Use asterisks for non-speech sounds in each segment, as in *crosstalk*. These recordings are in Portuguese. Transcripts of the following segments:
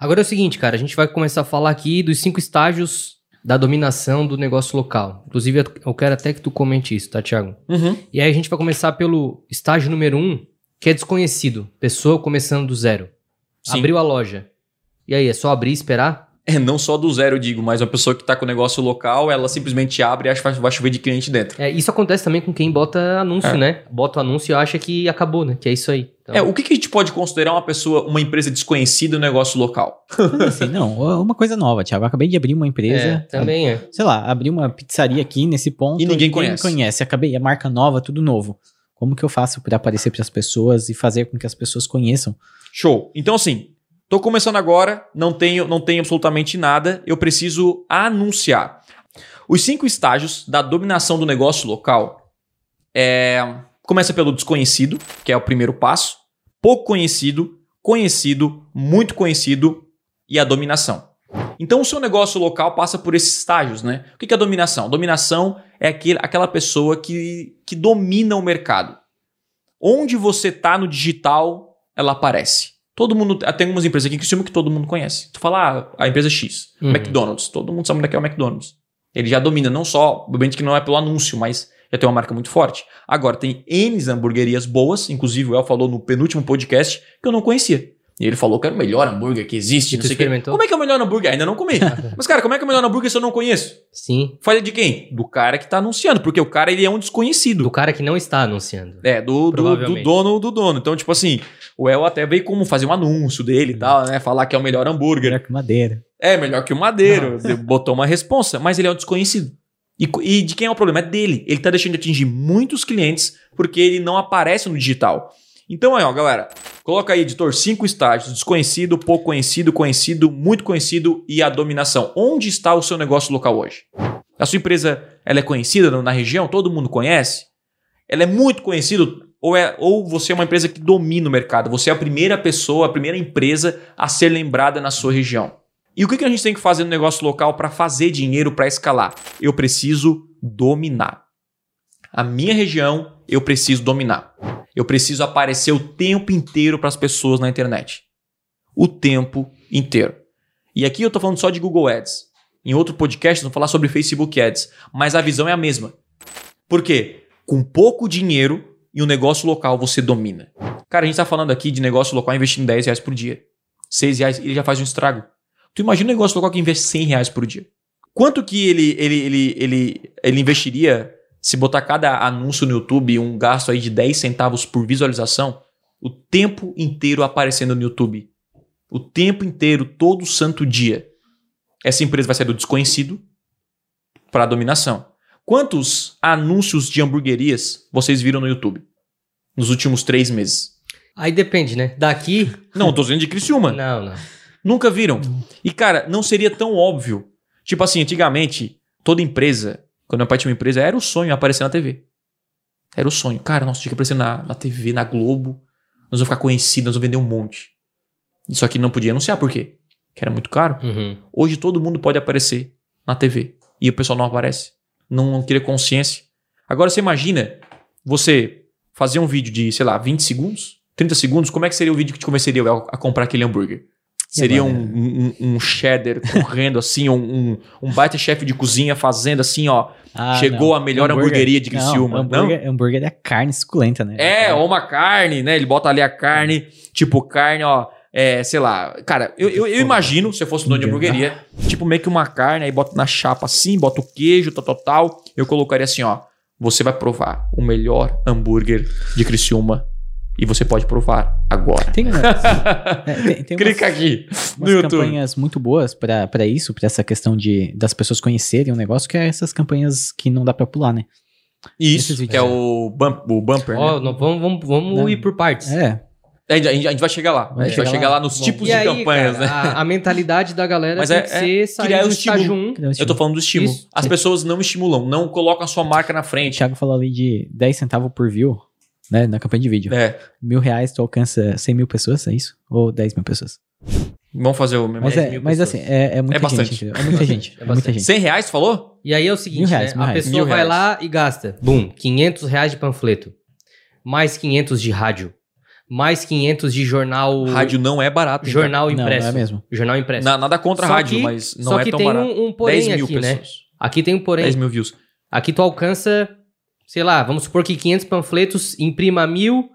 Agora é o seguinte, cara, a gente vai começar a falar aqui dos cinco estágios da dominação do negócio local. Inclusive, eu quero até que tu comente isso, tá, Thiago? Uhum. E aí a gente vai começar pelo estágio número um, que é desconhecido. Pessoa começando do zero. Sim. Abriu a loja. E aí, é só abrir e esperar? É, não só do zero, eu digo, mas uma pessoa que tá com o negócio local, ela simplesmente abre e acha que vai chover de cliente dentro. É, isso acontece também com quem bota anúncio, É. né? Bota o anúncio e acha que acabou, né? Que é isso aí. Então, É, o que, que a gente pode considerar uma pessoa, uma empresa desconhecida no negócio local? Assim, não, *laughs* uma coisa nova, Thiago. Eu acabei de abrir uma empresa. é, também é. Sei lá, abri uma pizzaria aqui nesse ponto. E ninguém conhece. me conhece. Acabei, a marca nova, tudo novo. Como que eu faço para aparecer para as pessoas e fazer com que as pessoas conheçam? Show. Então, assim, tô começando agora, não tenho, não tenho absolutamente nada, eu preciso anunciar. Os cinco estágios da dominação do negócio local é, começa pelo desconhecido, que é o primeiro passo, pouco conhecido, conhecido, muito conhecido e a dominação. Então, o seu negócio local passa por esses estágios, né? O que é dominação? Dominação é aquele, aquela pessoa que, que domina o mercado. Onde você tá no digital, ela aparece. Todo mundo. Tem algumas empresas aqui que cima que todo mundo conhece. Tu fala, ah, a empresa X, Uhum. McDonald's. Todo mundo sabe onde é que é o McDonald's. Ele já domina, não só, obviamente que não é pelo anúncio, mas já tem uma marca muito forte. Agora, tem N hamburguerias boas, inclusive o El falou no penúltimo podcast, que eu não conhecia. E ele falou que era o melhor hambúrguer que existe, não sei experimentou? Como é que é o melhor hambúrguer? Ainda não comi. *laughs* Mas, cara, como é que é o melhor hambúrguer se eu não conheço? Sim. Falha de quem? Do cara que tá anunciando, porque o cara ele é um desconhecido. Do cara que não está anunciando. É, do, do, do dono do dono. Então, tipo assim, o El até veio como fazer um anúncio dele e tal, né? Falar que é o melhor hambúrguer. Melhor que madeira. É, melhor que o Madeiro. Botou uma responsa, mas ele é um desconhecido. E, e de quem é o problema? É dele. Ele tá deixando de atingir muitos clientes porque ele não aparece no digital. Então aí, ó, galera, coloca aí, editor, cinco estágios: desconhecido, pouco conhecido, conhecido, muito conhecido e a dominação. Onde está o seu negócio local hoje? A sua empresa ela é conhecida na- na região? Todo mundo conhece? Ela é muito conhecida? Ou, é, ou você é uma empresa que domina o mercado? Você é a primeira pessoa, a primeira empresa a ser lembrada na sua região? E o que que a gente tem que fazer no negócio local para fazer dinheiro, para escalar? Eu preciso dominar. A minha região, eu preciso dominar. Eu preciso aparecer o tempo inteiro para as pessoas na internet. O tempo inteiro. E aqui eu tô falando só de Google Ads. Em outro podcast, vou falar sobre Facebook Ads. Mas a visão é a mesma. Por quê? Com pouco dinheiro e um negócio local você domina. Cara, a gente tá falando aqui de negócio local investindo 10 reais por dia. 6 reais, ele já faz um estrago. Tu imagina um negócio local que investe 100 reais por dia. Quanto que ele, ele, ele, ele, ele investiria se botar cada anúncio no YouTube um gasto aí de 10 centavos por visualização? O tempo inteiro aparecendo no YouTube. O tempo inteiro, todo santo dia. Essa empresa vai sair do desconhecido para a dominação. Quantos anúncios de hamburguerias vocês viram no YouTube nos últimos três meses? Aí depende, né? Daqui. Não, eu tô dizendo de Criciúma. Não, não. Nunca viram. E, cara, não seria tão óbvio. Tipo assim, antigamente, toda empresa, quando meu pai tinha uma empresa, era o sonho aparecer na TV. Era o sonho. Cara, nossa, tinha que aparecer na, na TV, na Globo. Nós vamos ficar conhecidos, nós vamos vender um monte. Só que não podia anunciar, por quê? Que era muito caro. Uhum. Hoje todo mundo pode aparecer na TV. E o pessoal não aparece. Não, não cria consciência. Agora você imagina você fazer um vídeo de, sei lá, 20 segundos, 30 segundos, como é que seria o vídeo que te convenceria a comprar aquele hambúrguer? Seria um, agora? um, um cheddar correndo *laughs* assim, um, um, um baita chefe de cozinha fazendo assim, ó. Ah, Chegou não. a melhor Hambúrguer- hamburgueria de Criciúma, Não, hambúrguer, hambúrguer é carne suculenta, né? É, ou uma carne, né? Ele bota ali a carne, tipo carne, ó. É, sei lá. Cara, eu, eu, eu imagino, se eu fosse dono de hamburgueria, tipo meio que uma carne, aí bota na chapa assim, bota o queijo, tal, tal, tal. Eu colocaria assim, ó. Você vai provar o melhor hambúrguer de Criciúma. E você pode provar agora. Tem, *laughs* é, tem, tem Clica umas, aqui no umas YouTube. campanhas muito boas pra pra isso, pra essa questão de das pessoas conhecerem o negócio, que é essas campanhas que não dá pra pular, né? Isso, que é o, bump, o bumper, né? Ó, não, vamos, vamos, vamos Não. ir por partes. É, A gente, a gente- vai chegar lá. Vai a gente vai chegar chegar lá? lá nos Bom. tipos E de aí, campanhas, cara, né? a, a mentalidade da galera Mas tem é- que ser sair criar do o estímulo. estágio 1. Eu tô falando do estímulo. Isso. As pessoas não estimulam, não colocam a sua marca na o frente. Thiago falou ali de 10 centavos por view, né? Na campanha de vídeo. É. Mil reais tu alcança 100 mil pessoas, é isso? Ou 10 mil pessoas? Vamos fazer o mesmo. Mas, 10 é, mil mas pessoas. assim, é, é muita É bastante. gente. entendeu? É muita *laughs* gente. É é muita bastante. gente. 100 reais, tu falou? E aí é o seguinte, Mil reais, né? mil a reais. pessoa Mil vai reais. lá e gasta, bum, 500 reais de panfleto, mais 500 de rádio, mais 500 de jornal, Rádio não é barato. hein, jornal Não, não impresso. é mesmo. Jornal impresso. Na- nada contra a Só rádio, que- mas não Só é que tão tem barato. um, um porém 10 mil aqui, né? pessoas. Aqui tem um porém. 10 mil views. Aqui tu alcança, sei lá, vamos supor que 500 panfletos imprima mil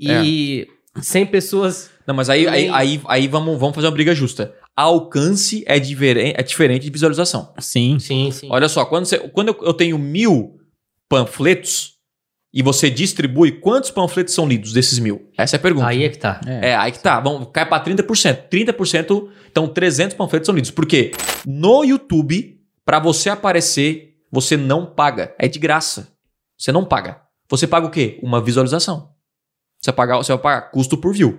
e 100 pessoas. Não, mas aí, aí, aí, aí vamos, vamos fazer uma briga justa. Alcance é, diferen- é diferente de visualização. Sim. Sim, sim. Olha só, quando, você- quando eu, eu tenho mil panfletos e você distribui, quantos panfletos são lidos desses mil? Essa é a pergunta. Aí é que tá. É. É, aí que tá. Vamos, cai pra 30%. 30%, então 300 panfletos são lidos. Por quê? No YouTube, pra você aparecer, você não paga. É de graça. Você não paga. Você paga o quê? Uma visualização. Você, paga, você vai pagar custo por view.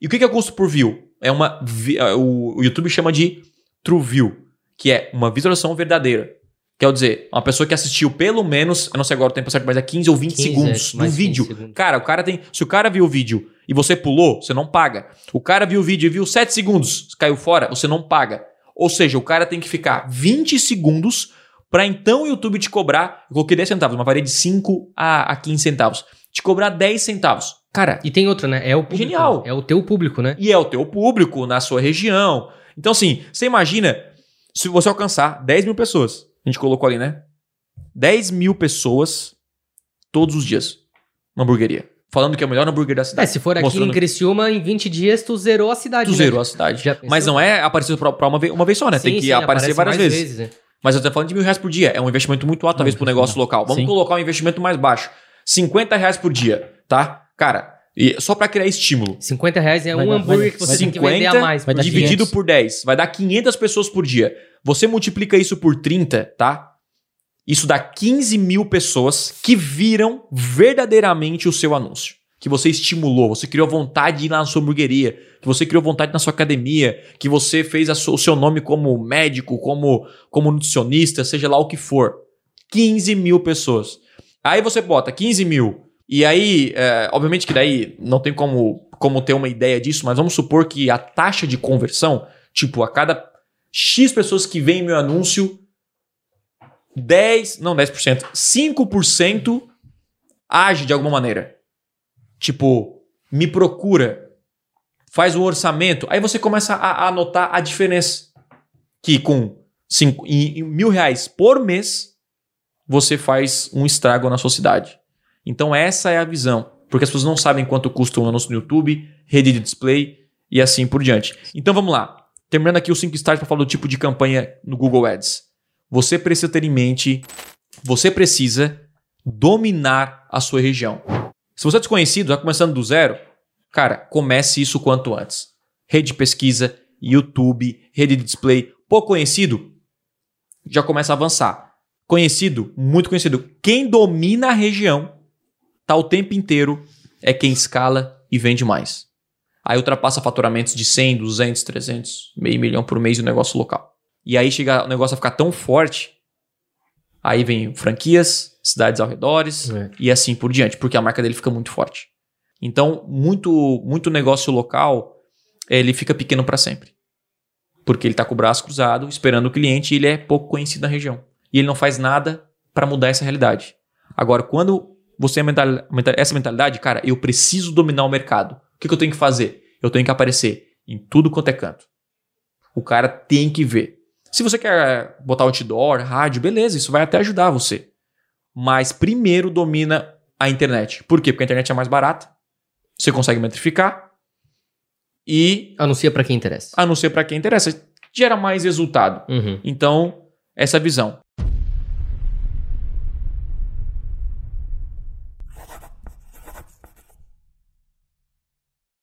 E o que é custo por view? É uma. é, O, YouTube chama de True View, que é uma visualização verdadeira. Quer dizer, uma pessoa que assistiu pelo menos, eu não sei agora o tempo certo, mas é 15 ou 20 15, segundos é, do mais 15 vídeo. segundos. Cara, o cara tem. Se o cara viu o vídeo e você pulou, você não paga. O cara viu o vídeo e viu 7 segundos, caiu fora, você não paga. Ou seja, o cara tem que ficar 20 segundos para então o YouTube te cobrar. Eu coloquei 10 centavos, uma varia de 5 a, a 15 centavos. Te cobrar 10 centavos. Cara, E tem outra, né? É o público. Genial. né? É o teu público, né? e é o teu público na sua região. Então, assim, você imagina se você alcançar 10 mil pessoas. A gente colocou ali, né? 10 mil pessoas todos os dias. Uma hamburgueria. Falando que é o melhor hambúrguer da É, cidade. se for aqui Mostrando- em Criciúma, em 20 dias tu zerou a cidade. Tu né? zerou a cidade. Mas não é aparecer pra, pra uma, vez, uma vez só, né? Tem Sim, que sim, aparecer aparece várias mais vezes. né? Mas eu tô falando de mil reais por dia. É um investimento muito alto, talvez, Ah, pro negócio local. Vamos sim. colocar um investimento mais baixo. 50 reais por dia, tá? Cara, e só pra criar estímulo. 50 reais é Vai um dar- hambúrguer vai que você tem que 50 vender a mais. dividido 500. por 10, vai dar 500 pessoas por dia. Você multiplica isso por 30, tá? Isso dá 15 mil pessoas que viram verdadeiramente o seu anúncio. Que você estimulou, você criou vontade de ir lá na sua hamburgueria, que você criou vontade na sua academia, que você fez a su- o seu nome como médico, como, como nutricionista, seja lá o que for. 15 mil pessoas. Aí você bota 15 mil. E aí, é, obviamente que daí não tem como, como ter uma ideia disso, mas vamos supor que a taxa de conversão, tipo, a cada X pessoas que veem meu anúncio, 10, não 10%, 5% age de alguma maneira. Tipo, me procura, faz um orçamento. Aí você começa a, a notar a diferença. Que com cinco, em, em mil reais por mês, você faz um estrago na sua cidade. Então essa é a visão. Porque as pessoas não sabem quanto custa um anúncio no YouTube, rede de display e assim por diante. Então vamos lá. Terminando aqui os cinco estágios para falar do tipo de campanha no Google Ads. Você precisa ter em mente, você precisa dominar a sua região. Se você é desconhecido, já começando do zero, cara, comece isso quanto antes. Rede de pesquisa, YouTube, rede de display. Pouco conhecido, já começa a avançar. Conhecido, muito conhecido. Quem domina a região, tá o tempo inteiro, é quem escala e vende mais. Aí ultrapassa faturamentos de 100, 200, 300, meio milhão por mês no negócio local. E aí chega o negócio a ficar tão forte, aí vem franquias, cidades ao redores É. e assim por diante, porque a marca dele fica muito forte. Então, muito muito negócio local, ele fica pequeno para sempre. Porque ele tá com o braço cruzado, esperando o cliente e ele é pouco conhecido na região. E ele não faz nada para mudar essa realidade. Agora, quando você tem mental- mental- essa mentalidade, cara, eu preciso dominar o mercado. O que, que eu tenho que fazer? Eu tenho que aparecer em tudo quanto é canto. O cara tem que ver. Se você quer botar outdoor, rádio, beleza, isso vai até ajudar você. Mas primeiro domina a internet. Por quê? Porque a internet é mais barata, você consegue metrificar e Anuncia pra quem interessa. anuncia para quem interessa. Gera mais resultado. Uhum. Então, essa visão.